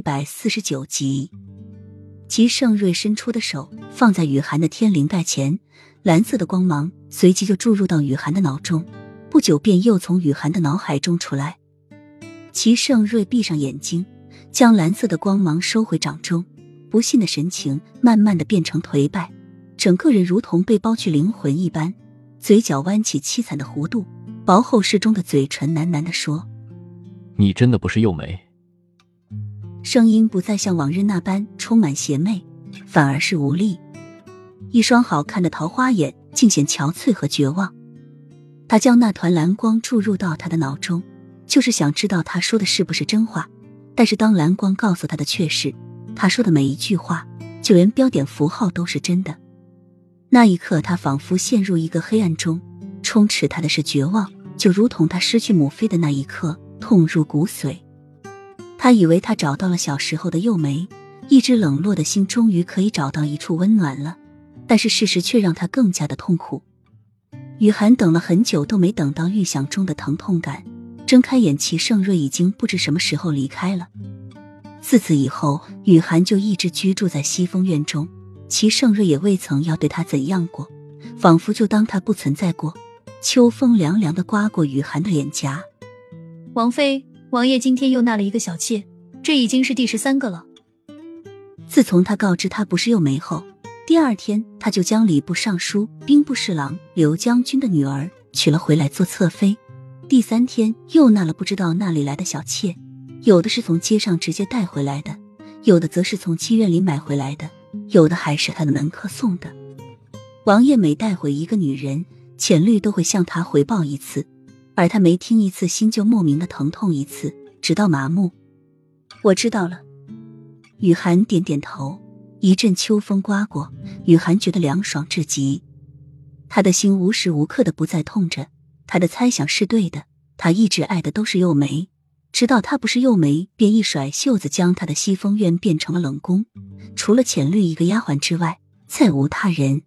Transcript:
一百四十九集，齐盛瑞伸出的手放在雨涵的天灵盖前，蓝色的光芒随即就注入到雨涵的脑中，不久便又从雨涵的脑海中出来。齐盛瑞闭上眼睛，将蓝色的光芒收回掌中，不信的神情慢慢的变成颓败，整个人如同被剥去灵魂一般，嘴角弯起凄惨的弧度，薄厚适中的嘴唇喃喃的说：“你真的不是幼梅。”声音不再像往日那般充满邪魅，反而是无力。一双好看的桃花眼尽显憔悴和绝望。他将那团蓝光注入到他的脑中，就是想知道他说的是不是真话。但是当蓝光告诉他的却是，他说的每一句话，就连标点符号都是真的。那一刻，他仿佛陷入一个黑暗中，充斥他的是绝望，就如同他失去母妃的那一刻，痛入骨髓。他以为他找到了小时候的幼梅，一只冷落的心终于可以找到一处温暖了，但是事实却让他更加的痛苦。雨涵等了很久都没等到预想中的疼痛感，睁开眼，齐盛瑞已经不知什么时候离开了。自此以后，雨涵就一直居住在西风院中，齐盛瑞也未曾要对他怎样过，仿佛就当他不存在过。秋风凉凉的刮过雨涵的脸颊，王妃。王爷今天又纳了一个小妾，这已经是第十三个了。自从他告知他不是幼梅后，第二天他就将礼部尚书、兵部侍郎刘将军的女儿娶了回来做侧妃。第三天又纳了不知道哪里来的小妾，有的是从街上直接带回来的，有的则是从妓院里买回来的，有的还是他的门客送的。王爷每带回一个女人，浅绿都会向他回报一次。而他没听一次，心就莫名的疼痛一次，直到麻木。我知道了，雨涵点点头。一阵秋风刮过，雨涵觉得凉爽至极。他的心无时无刻的不再痛着。他的猜想是对的，他一直爱的都是幼梅。知道他不是幼梅，便一甩袖子，将他的西风院变成了冷宫，除了浅绿一个丫鬟之外，再无他人。